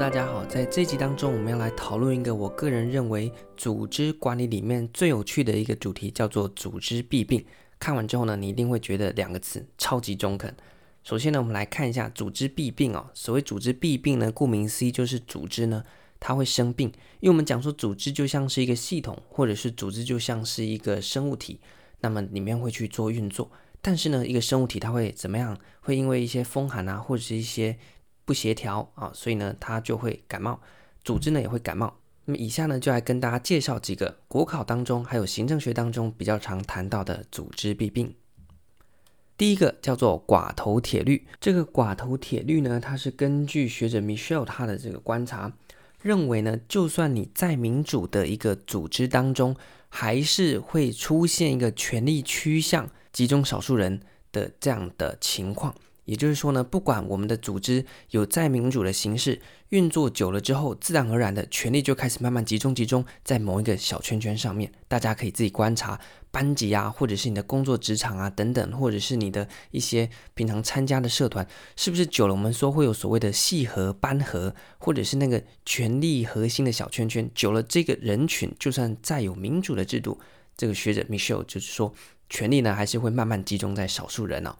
大家好，在这集当中，我们要来讨论一个我个人认为组织管理里面最有趣的一个主题，叫做组织弊病。看完之后呢，你一定会觉得两个词超级中肯。首先呢，我们来看一下组织弊病哦。所谓组织弊病呢，顾名思义就是组织呢它会生病，因为我们讲说组织就像是一个系统，或者是组织就像是一个生物体，那么里面会去做运作。但是呢，一个生物体它会怎么样？会因为一些风寒啊，或者是一些不协调啊，所以呢，它就会感冒，组织呢也会感冒。那么以下呢，就来跟大家介绍几个国考当中还有行政学当中比较常谈到的组织弊病。第一个叫做寡头铁律。这个寡头铁律呢，它是根据学者 Michelle 他的这个观察，认为呢，就算你在民主的一个组织当中，还是会出现一个权力趋向集中少数人的这样的情况。也就是说呢，不管我们的组织有再民主的形式运作久了之后，自然而然的权力就开始慢慢集中集中在某一个小圈圈上面。大家可以自己观察班级啊，或者是你的工作职场啊等等，或者是你的一些平常参加的社团，是不是久了我们说会有所谓的系和、班合，或者是那个权力核心的小圈圈，久了这个人群就算再有民主的制度，这个学者 Michelle 就是说，权力呢还是会慢慢集中在少数人哦。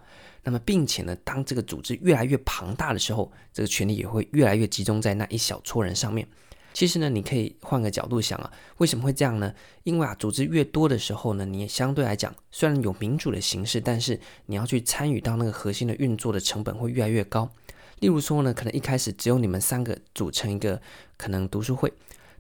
那么，并且呢，当这个组织越来越庞大的时候，这个权力也会越来越集中在那一小撮人上面。其实呢，你可以换个角度想啊，为什么会这样呢？因为啊，组织越多的时候呢，你也相对来讲，虽然有民主的形式，但是你要去参与到那个核心的运作的成本会越来越高。例如说呢，可能一开始只有你们三个组成一个可能读书会。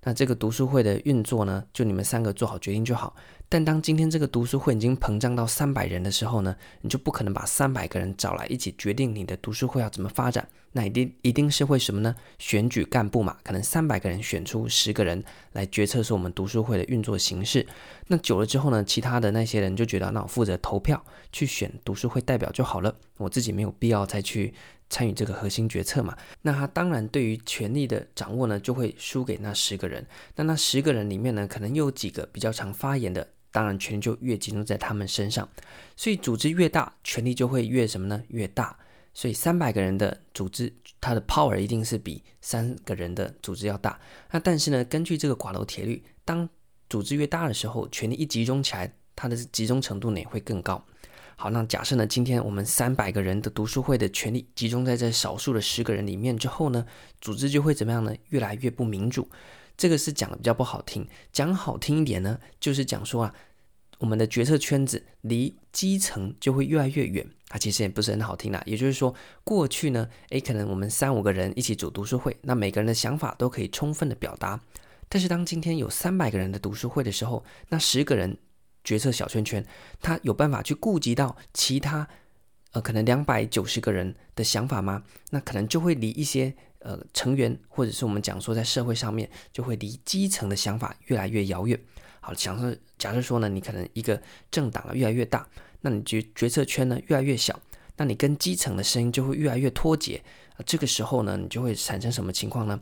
那这个读书会的运作呢，就你们三个做好决定就好。但当今天这个读书会已经膨胀到三百人的时候呢，你就不可能把三百个人找来一起决定你的读书会要怎么发展。那一定一定是会什么呢？选举干部嘛，可能三百个人选出十个人来决策说我们读书会的运作形式。那久了之后呢，其他的那些人就觉得，那我负责投票去选读书会代表就好了，我自己没有必要再去。参与这个核心决策嘛，那他当然对于权力的掌握呢，就会输给那十个人。那那十个人里面呢，可能又有几个比较常发言的，当然权力就越集中在他们身上。所以组织越大，权力就会越什么呢？越大。所以三百个人的组织，它的 power 一定是比三个人的组织要大。那但是呢，根据这个寡头铁律，当组织越大的时候，权力一集中起来，它的集中程度呢也会更高。好，那假设呢，今天我们三百个人的读书会的权力集中在这少数的十个人里面之后呢，组织就会怎么样呢？越来越不民主。这个是讲的比较不好听，讲好听一点呢，就是讲说啊，我们的决策圈子离基层就会越来越远。它其实也不是很好听啦，也就是说，过去呢，诶，可能我们三五个人一起组读书会，那每个人的想法都可以充分的表达。但是当今天有三百个人的读书会的时候，那十个人。决策小圈圈，他有办法去顾及到其他，呃，可能两百九十个人的想法吗？那可能就会离一些呃成员，或者是我们讲说在社会上面，就会离基层的想法越来越遥远。好，假设假设说呢，你可能一个政党越来越大，那你决决策圈呢越来越小，那你跟基层的声音就会越来越脱节。呃，这个时候呢，你就会产生什么情况呢？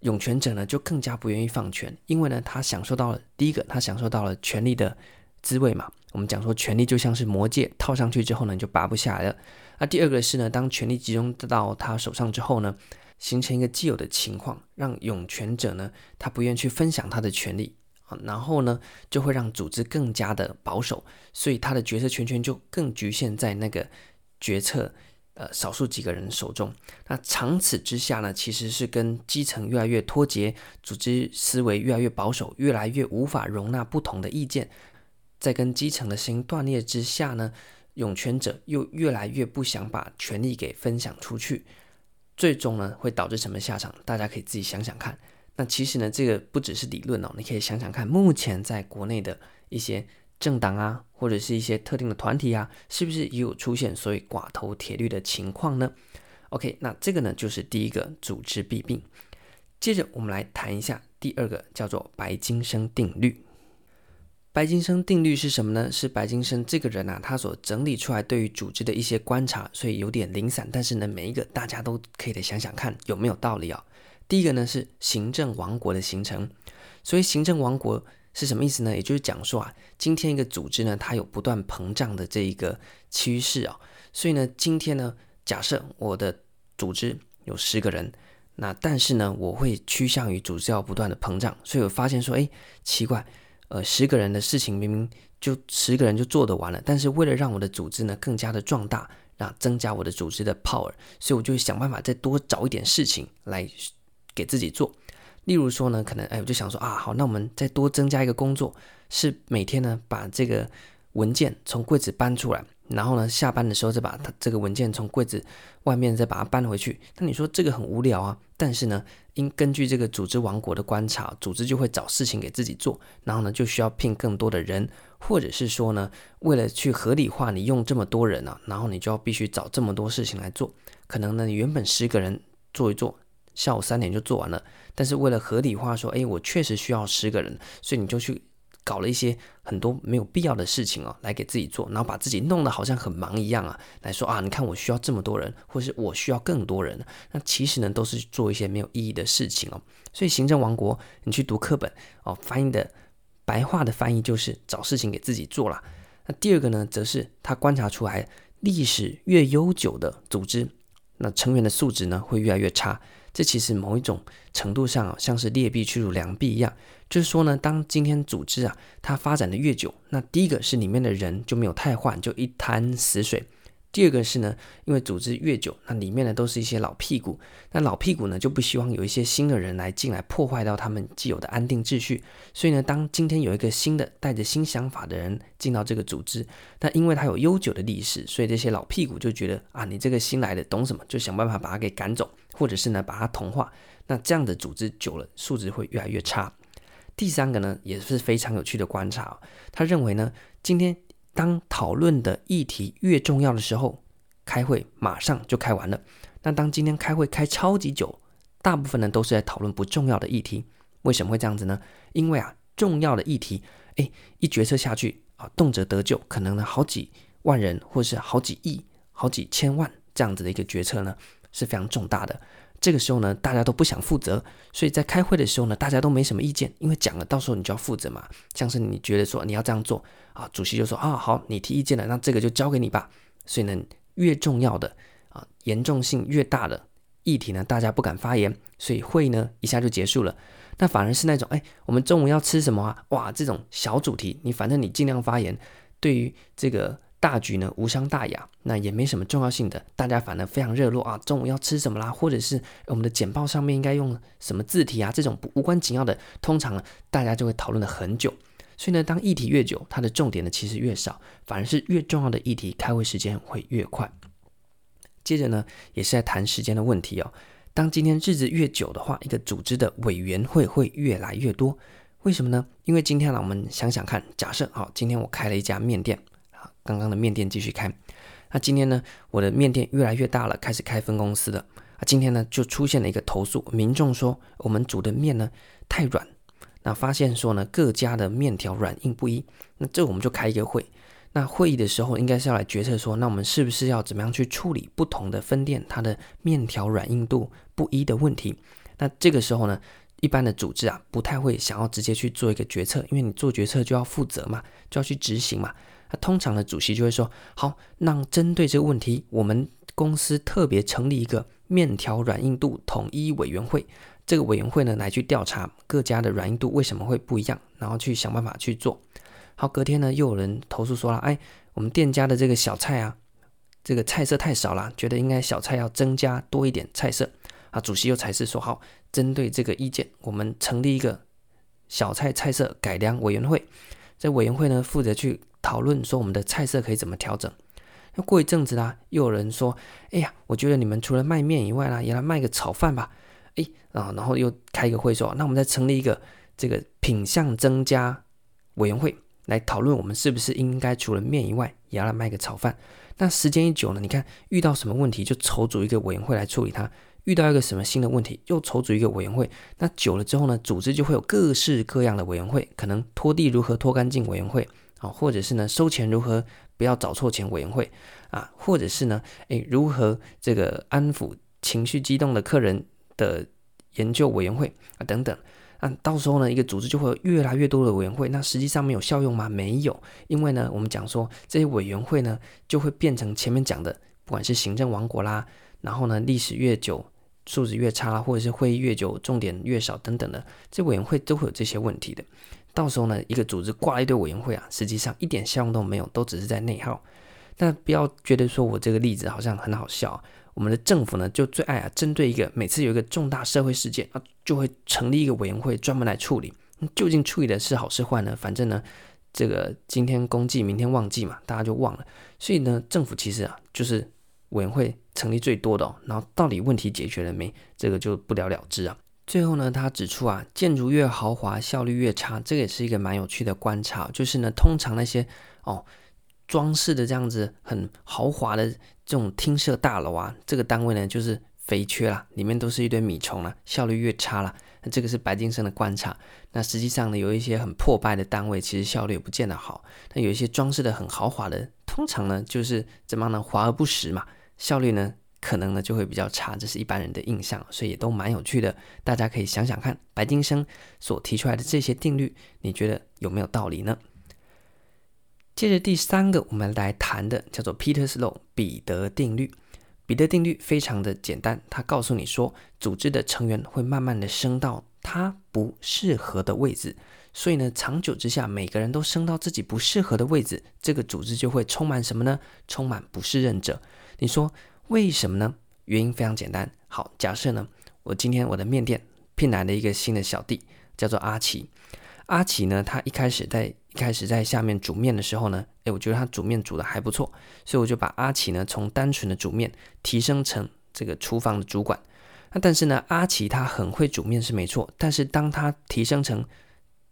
拥权者呢就更加不愿意放权，因为呢他享受到了第一个，他享受到了权力的。滋味嘛，我们讲说权力就像是魔戒，套上去之后呢，你就拔不下来了。那第二个是呢，当权力集中到他手上之后呢，形成一个既有的情况，让拥权者呢，他不愿去分享他的权利啊，然后呢，就会让组织更加的保守，所以他的决策权权就更局限在那个决策呃少数几个人手中。那长此之下呢，其实是跟基层越来越脱节，组织思维越来越保守，越来越无法容纳不同的意见。在跟基层的声音断裂之下呢，拥权者又越来越不想把权力给分享出去，最终呢会导致什么下场？大家可以自己想想看。那其实呢，这个不只是理论哦，你可以想想看，目前在国内的一些政党啊，或者是一些特定的团体啊，是不是也有出现所谓寡头铁律的情况呢？OK，那这个呢就是第一个组织弊病。接着我们来谈一下第二个，叫做白金生定律。白金生定律是什么呢？是白金生这个人啊，他所整理出来对于组织的一些观察，所以有点零散，但是呢，每一个大家都可以得想想看有没有道理啊、第一个呢是行政王国的形成，所以行政王国是什么意思呢？也就是讲说啊，今天一个组织呢，它有不断膨胀的这一个趋势啊、所以呢，今天呢，假设我的组织有十个人，那但是呢，我会趋向于组织要不断的膨胀，所以我发现说，哎，奇怪，呃，十个人的事情明明就十个人就做得完了，但是为了让我的组织呢更加的壮大，让增加我的组织的 power，所以我就想办法再多找一点事情来给自己做。例如说呢，可能哎，我就想说啊，好，那我们再多增加一个工作，是每天呢把这个文件从柜子搬出来。然后呢，下班的时候再把它这个文件从柜子外面再把它搬回去。那你说这个很无聊啊？但是呢，因根据这个组织王国的观察，组织就会找事情给自己做，然后呢，就需要聘更多的人，或者是说呢，为了去合理化你用这么多人啊，然后你就要必须找这么多事情来做。可能呢，你原本十个人做一做，下午三点就做完了，但是为了合理化说，哎，我确实需要十个人，所以你就去。搞了一些很多没有必要的事情哦，来给自己做，然后把自己弄得好像很忙一样啊，来说啊，你看我需要这么多人，或是我需要更多人，那其实呢都是做一些没有意义的事情哦。所以行政王国，你去读课本哦，翻译的白话的翻译就是找事情给自己做啦。那第二个呢，则是他观察出来，历史越悠久的组织，那成员的素质呢会越来越差。这其实某一种程度上啊，像是劣币驱逐良币一样，就是说呢，当今天组织啊它发展的越久，那第一个是里面的人就没有太换，就一潭死水。第二个是呢，因为组织越久，那里面呢都是一些老屁股，那老屁股呢就不希望有一些新的人来进来破坏到他们既有的安定秩序，所以呢，当今天有一个新的带着新想法的人进到这个组织，那因为他有悠久的历史，所以这些老屁股就觉得啊，你这个新来的懂什么，就想办法把他给赶走，或者是呢把它同化，那这样的组织久了素质会越来越差。第三个呢也是非常有趣的观察，他认为呢今天。当讨论的议题越重要的时候，开会马上就开完了。那当今天开会开超级久，大部分呢都是在讨论不重要的议题。为什么会这样子呢？因为啊，重要的议题，哎，一决策下去啊，动辄得咎，可能呢好几万人，或是好几亿、好几千万这样子的一个决策呢，是非常重大的。这个时候呢，大家都不想负责，所以在开会的时候呢，大家都没什么意见，因为讲了，到时候你就要负责嘛。像是你觉得说你要这样做啊，主席就说啊，好，你提意见了，那这个就交给你吧。所以呢，越重要的啊，严重性越大的议题呢，大家不敢发言，所以会呢一下就结束了。那反而是那种哎，我们中午要吃什么啊？哇，这种小主题，你反正你尽量发言，对于这个。大局呢无伤大雅，那也没什么重要性的，大家反而非常热络啊。中午要吃什么啦？或者是我们的简报上面应该用什么字体啊？这种无关紧要的，通常呢大家就会讨论了很久。所以呢，当议题越久，它的重点呢其实越少，反而是越重要的议题，开会时间会越快。接着呢，也是在谈时间的问题哦。当今天日子越久的话，一个组织的委员会会越来越多。为什么呢？因为今天呢，我们想想看，假设好，今天我开了一家面店。刚刚的面店继续开，那今天呢，我的面店越来越大了，开始开分公司了。啊，今天呢就出现了一个投诉，民众说我们煮的面呢太软，那发现说呢各家的面条软硬不一，那这我们就开一个会。那会议的时候应该是要来决策说，那我们是不是要怎么样去处理不同的分店它的面条软硬度不一的问题？那这个时候呢，一般的组织啊不太会想要直接去做一个决策，因为你做决策就要负责嘛，就要去执行嘛。那通常的主席就会说：“好，那针对这个问题，我们公司特别成立一个面条软硬度统一委员会。这个委员会呢，来去调查各家的软硬度为什么会不一样，然后去想办法去做。好，隔天呢，又有人投诉说了：哎，我们店家的这个小菜啊，这个菜色太少了，觉得应该小菜要增加多一点菜色。啊，主席又才是说：好，针对这个意见，我们成立一个小菜菜色改良委员会。这委员会呢，负责去。”讨论说我们的菜色可以怎么调整？那过一阵子啦，又有人说：“哎呀，我觉得你们除了卖面以外啦，也来卖个炒饭吧。”哎，啊，然后又开一个会说：“那我们再成立一个这个品相增加委员会，来讨论我们是不是应该除了面以外，也要来卖个炒饭。”那时间一久呢，你看遇到什么问题就筹组一个委员会来处理它；遇到一个什么新的问题，又筹组一个委员会。那久了之后呢，组织就会有各式各样的委员会，可能拖地如何拖干净委员会。或者是呢，收钱如何不要找错钱委员会啊，或者是呢，诶，如何这个安抚情绪激动的客人的研究委员会啊，等等啊，到时候呢，一个组织就会有越来越多的委员会，那实际上没有效用吗？没有，因为呢，我们讲说这些委员会呢，就会变成前面讲的，不管是行政王国啦，然后呢，历史越久，素质越差，或者是会议越久，重点越少等等的，这委员会都会有这些问题的。到时候呢，一个组织挂一堆委员会啊，实际上一点效用都没有，都只是在内耗。但不要觉得说我这个例子好像很好笑。我们的政府呢，就最爱啊，针对一个每次有一个重大社会事件啊，就会成立一个委员会专门来处理。究竟处理的是好是坏呢？反正呢，这个今天公祭，明天忘记嘛，大家就忘了。所以呢，政府其实啊，就是委员会成立最多的哦。然后到底问题解决了没？这个就不了了之啊。最后呢，他指出啊，建筑越豪华，效率越差。这个也是一个蛮有趣的观察，就是呢，通常那些哦。装饰的这样子很豪华的这种厅舍大楼啊，这个单位呢就是肥缺啦，里面都是一堆米虫啦，效率越差啦。那这个是白金生的观察。那实际上呢，有一些很破败的单位，其实效率也不见得好。那有一些装饰的很豪华的，通常呢就是怎么样呢，华而不实嘛，效率呢可能呢就会比较差，这是一般人的印象，所以也都蛮有趣的。大家可以想想看，白金生所提出来的这些定律，你觉得有没有道理呢？接着第三个，我们来谈的叫做 Peter's Law 彼得定律。彼得定律非常的简单，它告诉你说，组织的成员会慢慢的升到他不适合的位置，所以呢，长久之下，每个人都升到自己不适合的位置，这个组织就会充满什么呢？充满不适任者。你说为什么呢？原因非常简单。好，假设呢，我今天我的面店聘来了一个新的小弟，叫做阿奇。阿奇呢，他一开始在一开始在下面煮面的时候呢，诶，我觉得他煮面煮的还不错，所以我就把阿奇呢从单纯的煮面提升成这个厨房的主管。那但是呢，阿奇他很会煮面是没错，但是当他提升成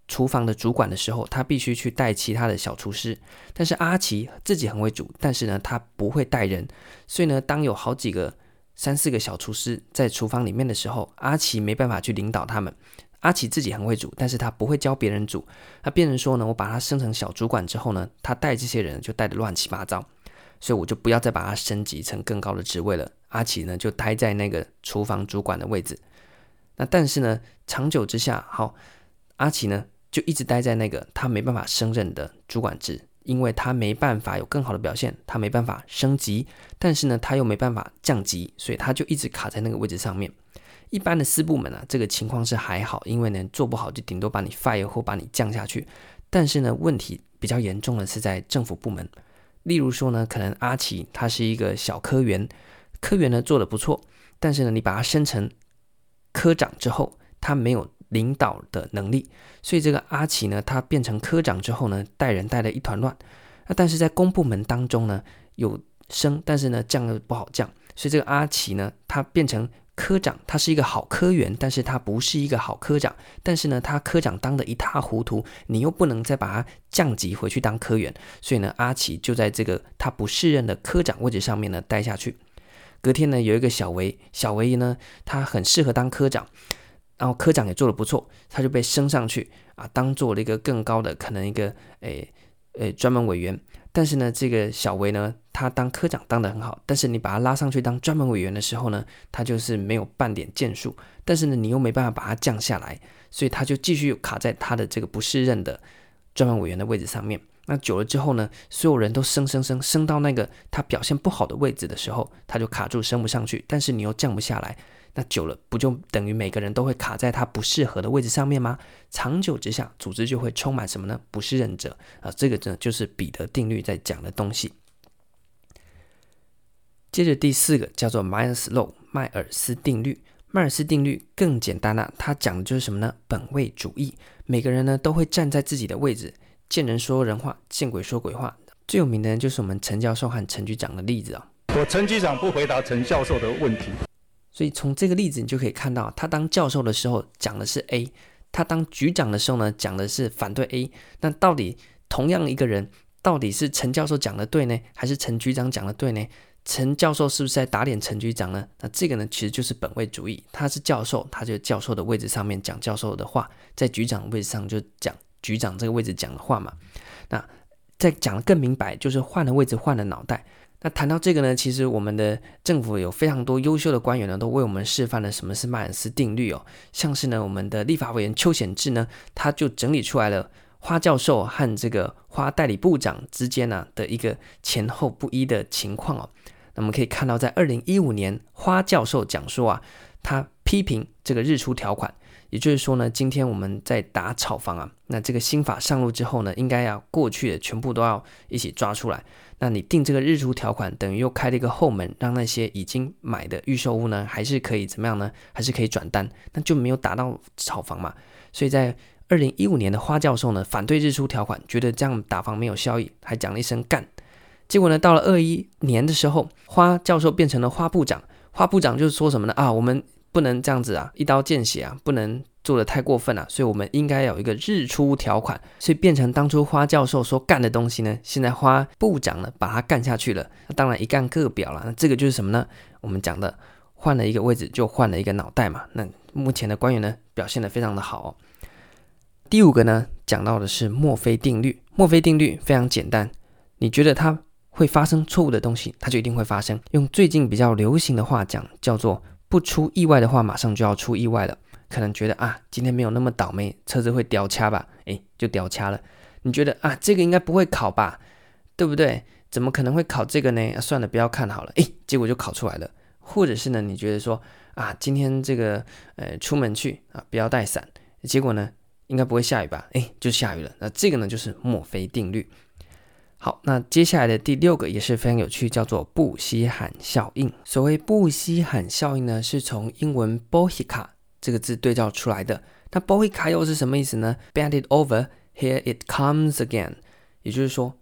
厨房的主管的时候，他必须去带其他的小厨师。但是阿奇自己很会煮，但是呢，他不会带人，所以呢，当有好几个三四个小厨师在厨房里面的时候，阿奇没办法去领导他们。阿奇自己很会煮，但是他不会教别人煮。那别人说呢，我把他升成小主管之后呢，他带这些人就带的乱七八糟，所以我就不要再把他升级成更高的职位了。阿奇呢就待在那个厨房主管的位置。那但是呢，长久之下，好，阿奇呢就一直待在那个他没办法升任的主管职，因为他没办法有更好的表现，他没办法升级，但是呢他又没办法降级，所以他就一直卡在那个位置上面。一般的私部门啊，这个情况是还好，因为呢做不好就顶多把你 fire 或把你降下去。但是呢，问题比较严重的是在政府部门，例如说呢，可能阿奇他是一个小科员，科员呢做得不错，但是呢你把他升成科长之后，他没有领导的能力，所以这个阿奇呢他变成科长之后呢，带人带得一团乱。那但是在公部门当中呢有升，但是呢降又不好降，所以这个阿奇呢他变成。科长他是一个好科员，但是他不是一个好科长。但是呢，他科长当得一塌糊涂，你又不能再把他降级回去当科员。所以呢，阿奇就在这个他不适任的科长位置上面呢待下去。隔天呢，有一个小维，小维呢他很适合当科长，然后科长也做得不错，他就被升上去啊，当做了一个更高的可能一个诶诶专门委员。但是呢，这个小维呢，他当科长当得很好，但是你把他拉上去当专门委员的时候呢，他就是没有半点建树。但是呢，你又没办法把他降下来，所以他就继续卡在他的这个不适任的专门委员的位置上面。那久了之后呢，所有人都升升升升到那个他表现不好的位置的时候，他就卡住升不上去，但是你又降不下来。那久了，不就等于每个人都会卡在他不适合的位置上面吗？长久之下，组织就会充满什么呢？不适任者啊！这个呢，就是彼得定律在讲的东西。接着第四个叫做 Myers Law，迈尔斯定律。迈尔斯定律更简单了，它讲的就是什么呢？本位主义。每个人呢都会站在自己的位置，见人说人话，见鬼说鬼话。最有名的人就是我们陈教授和陈局长的例子啊、我陈局长不回答陈教授的问题。所以从这个例子，你就可以看到，他当教授的时候讲的是 A，他当局长的时候呢讲的是反对 A。那到底同样一个人，到底是陈教授讲的对呢，还是陈局长讲的对呢？陈教授是不是在打脸陈局长呢？那这个呢，其实就是本位主义。他是教授，他就教授的位置上面讲教授的话，在局长位置上就讲局长这个位置讲的话嘛。那再讲得更明白，就是换了位置，换了脑袋。那谈到这个呢，其实我们的政府有非常多优秀的官员呢，都为我们示范了什么是迈尔斯定律哦。像是呢，我们的立法委员邱显智呢，他就整理出来了花教授和这个花代理部长之间呢的一个前后不一的情况哦。那么可以看到，在二零一五年，花教授讲说啊，他批评这个日出条款，也就是说呢，今天我们在打炒房啊，那这个新法上路之后呢，应该要过去的全部都要一起抓出来。那你定这个日出条款，等于又开了一个后门，让那些已经买的预售屋呢，还是可以怎么样呢？还是可以转单，那就没有打到炒房嘛。所以在二零一五年的花教授呢，反对日出条款，觉得这样打房没有效益，还讲了一声干。结果呢，到了二一年的时候，花教授变成了花部长，花部长就是说什么呢？啊，我们不能这样子啊，一刀见血啊，不能。做的太过分了，所以我们应该有一个日出条款，所以变成当初花教授说干的东西呢，现在花部长呢把它干下去了。那当然一干各表了，那这个就是什么呢？我们讲的换了一个位置就换了一个脑袋嘛。那目前的官员呢表现得非常的好哦。第五个呢讲到的是墨菲定律，墨菲定律非常简单，你觉得它会发生错误的东西，它就一定会发生。用最近比较流行的话讲，叫做不出意外的话，马上就要出意外了。可能觉得啊，今天没有那么倒霉，车子会掉卡吧？诶，就掉卡了。你觉得啊，这个应该不会考吧？对不对？怎么可能会考这个呢？算了，不要看好了。诶，结果就考出来了。或者是呢，你觉得说啊，今天这个呃出门去啊，不要带伞。结果呢，应该不会下雨吧？诶，就下雨了。那这个呢，就是墨菲定律。好，那接下来的第六个也是非常有趣，叫做布希罕效应。所谓布希罕效应呢，是从英文 Bohica 这个字对照出来的，那 Bohica 又是什么意思呢？Bend it over, here it comes again，也就是说，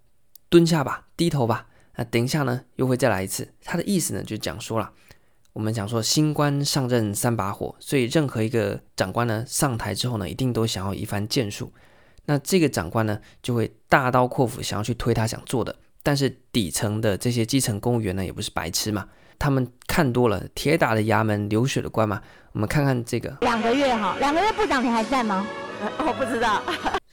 蹲下吧，低头吧，那等一下呢，又会再来一次。它的意思呢，就讲说了，我们讲说新官上任三把火，所以任何一个长官呢上台之后呢，一定都想要一番建树。那这个长官呢，就会大刀阔斧想要去推他想做的，但是底层的这些基层公务员呢，也不是白痴嘛。他们看多了铁打的衙门流水的官嘛，我们看看这个两个月哈，两个月部长你还在吗？我不知道，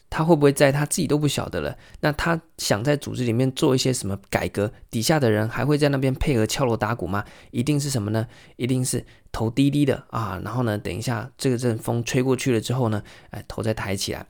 他会不会在？他自己都不晓得了。那他想在组织里面做一些什么改革，底下的人还会在那边配合敲锣打鼓吗？一定是什么呢？一定是头低低的啊，然后呢，等一下这个阵风吹过去了之后呢，哎，头再抬起来。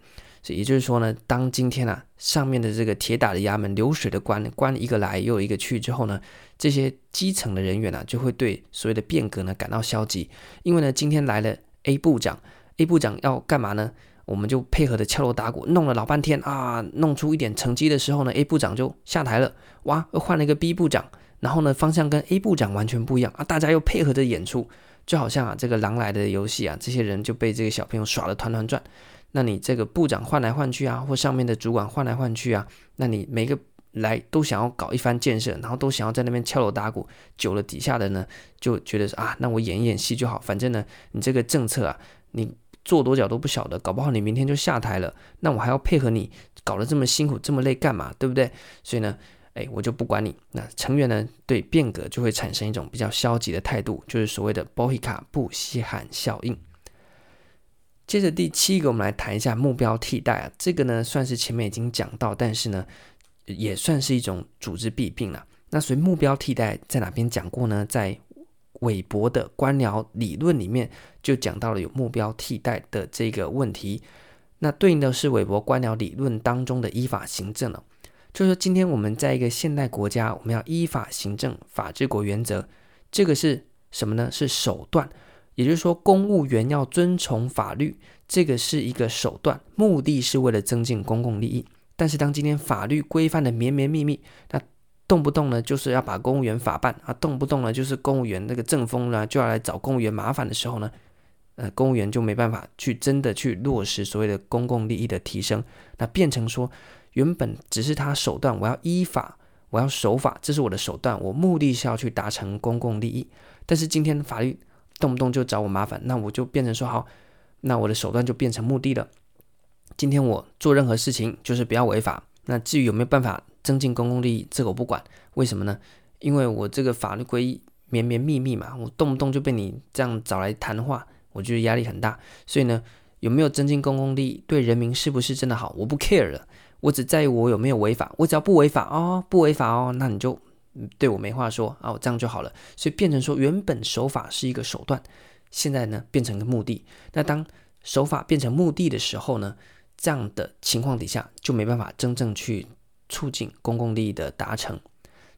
也就是说呢，当今天啊上面的这个铁打的衙门、流水的官，官一个来又一个去之后呢，这些基层的人员呢、啊、就会对所谓的变革呢感到消极，因为呢今天来了 A 部长，A 部长要干嘛呢？我们就配合的敲锣打鼓，弄了老半天啊，弄出一点成绩的时候呢，A 部长就下台了，哇，又换了一个 B 部长，然后呢方向跟 A 部长完全不一样啊，大家又配合着演出，就好像啊这个狼来的游戏啊，这些人就被这个小朋友耍得团团转。那你这个部长换来换去啊，或上面的主管换来换去啊，那你每个来都想要搞一番建设，然后都想要在那边敲锣打鼓，久了底下的呢就觉得啊，那我演一演戏就好，反正呢你这个政策啊，你做多久都不晓得，搞不好你明天就下台了，那我还要配合你搞得这么辛苦这么累干嘛，对不对？所以呢，哎，我就不管你。那成员呢对变革就会产生一种比较消极的态度，就是所谓的 Bohica 布希罕效应。接着第七个，我们来谈一下目标替代啊，这个呢算是前面已经讲到，但是呢也算是一种组织弊病了。那所以目标替代在哪边讲过呢？在韦伯的官僚理论里面就讲到了有目标替代的这个问题。那对应的是韦伯官僚理论当中的依法行政了，就是说今天我们在一个现代国家，我们要依法行政，法治国原则，这个是什么呢？是手段。也就是说，公务员要遵从法律，这个是一个手段，目的是为了增进公共利益。但是，当今天法律规范的绵绵密密，那动不动呢就是要把公务员法办啊，动不动呢就是公务员那个政风呢就要来找公务员麻烦的时候呢，呃，公务员就没办法去真的去落实所谓的公共利益的提升，那变成说原本只是他手段，我要依法，我要守法，这是我的手段，我目的是要去达成公共利益。但是今天法律。动不动就找我麻烦，那我就变成说好，那我的手段就变成目的了。今天我做任何事情就是不要违法。那至于有没有办法增进公共利益，这个我不管。为什么呢？因为我这个法律规绵绵密密嘛，我动不动就被你这样找来谈话，我觉得压力很大。所以呢，有没有增进公共利益，对人民是不是真的好，我不 care 了。我只在意我有没有违法。我只要不违法哦，不违法哦，那你就。对我没话说啊，我这样就好了。所以变成说，原本守法是一个手段，现在呢变成一个目的。那当守法变成目的的时候呢，这样的情况底下就没办法真正去促进公共利益的达成。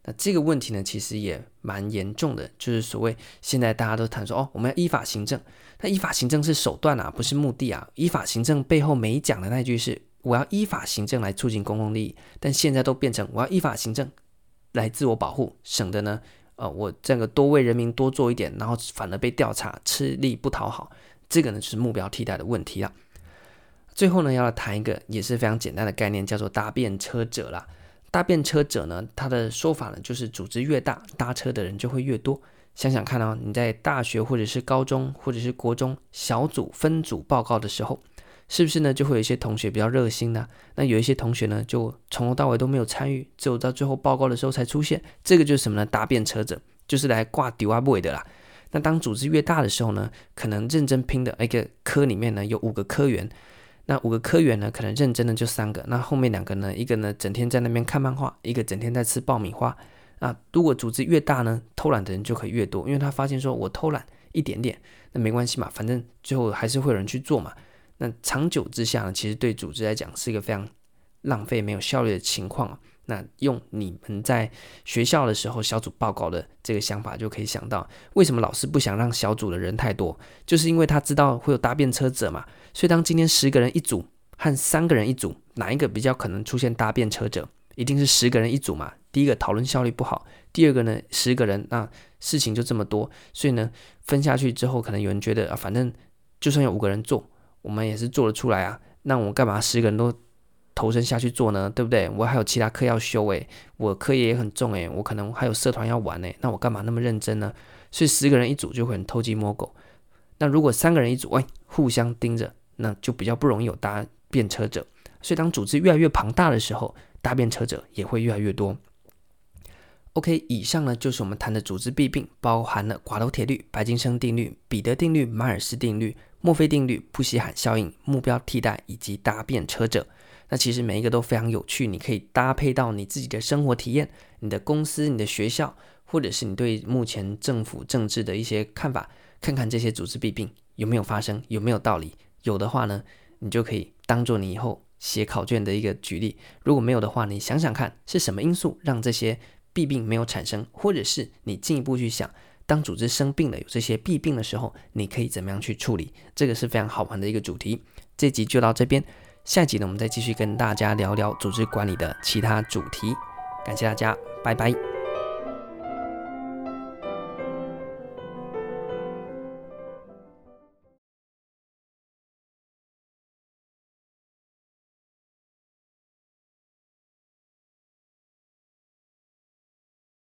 那这个问题呢，其实也蛮严重的，就是所谓现在大家都谈说哦，我们要依法行政，那依法行政是手段啊，不是目的啊。依法行政背后没讲的那句是我要依法行政来促进公共利益，但现在都变成我要依法行政来自我保护，省得呢，呃，我这个多为人民多做一点，然后反而被调查，吃力不讨好，这个呢就是目标替代的问题了。最后呢，要谈一个也是非常简单的概念，叫做搭便车者啦。搭便车者呢，他的说法呢，就是组织越大，搭车的人就会越多。想想看啊，你在大学或者是高中或者是国中小组分组报告的时候，是不是呢，就会有一些同学比较热心呢？那有一些同学呢，就从头到尾都没有参与，只有到最后报告的时候才出现。这个就是什么呢？搭便车者，就是来挂丢啊位的啦。那当组织越大的时候呢，可能认真拼的一个科里面呢，有五个科员。那五个科员呢，可能认真的就三个。那后面两个呢，一个呢整天在那边看漫画，一个整天在吃爆米花。啊，如果组织越大呢，偷懒的人就可以越多，因为他发现说我偷懒一点点，那没关系嘛，反正最后还是会有人去做嘛。那长久之下呢，其实对组织来讲是一个非常浪费、没有效率的情况啊。那用你们在学校的时候小组报告的这个想法，就可以想到为什么老师不想让小组的人太多，就是因为他知道会有搭便车者嘛。所以当今天十个人一组和三个人一组，哪一个比较可能出现搭便车者？一定是十个人一组嘛。第一个讨论效率不好，第二个呢，十个人那事情就这么多，所以呢分下去之后，可能有人觉得啊，反正就算有五个人做，我们也是做得出来啊。那我干嘛十个人都？投身下去做呢，对不对？我还有其他课要修诶，我课业也很重诶，我可能还有社团要玩诶，那我干嘛那么认真呢？所以十个人一组就会很偷鸡摸狗。那如果三个人一组，哎，互相盯着，那就比较不容易有搭便车者。所以当组织越来越庞大的时候，搭便车者也会越来越多。OK，以上呢就是我们谈的组织弊病，包含了寡头铁律、白金生定律、彼得定律、马尔斯定律、墨菲定律、布希罕效应、目标替代以及搭便车者。那其实每一个都非常有趣，你可以搭配到你自己的生活体验、你的公司、你的学校，或者是你对目前政府政治的一些看法，看看这些组织弊病有没有发生，有没有道理。有的话呢，你就可以当做你以后写考卷的一个举例；如果没有的话，你想想看是什么因素让这些弊病没有产生，或者是你进一步去想，当组织生病了有这些弊病的时候，你可以怎么样去处理？这个是非常好玩的一个主题。这集就到这边。下一集呢，我们再继续跟大家聊聊组织管理的其他主题。感谢大家，拜拜。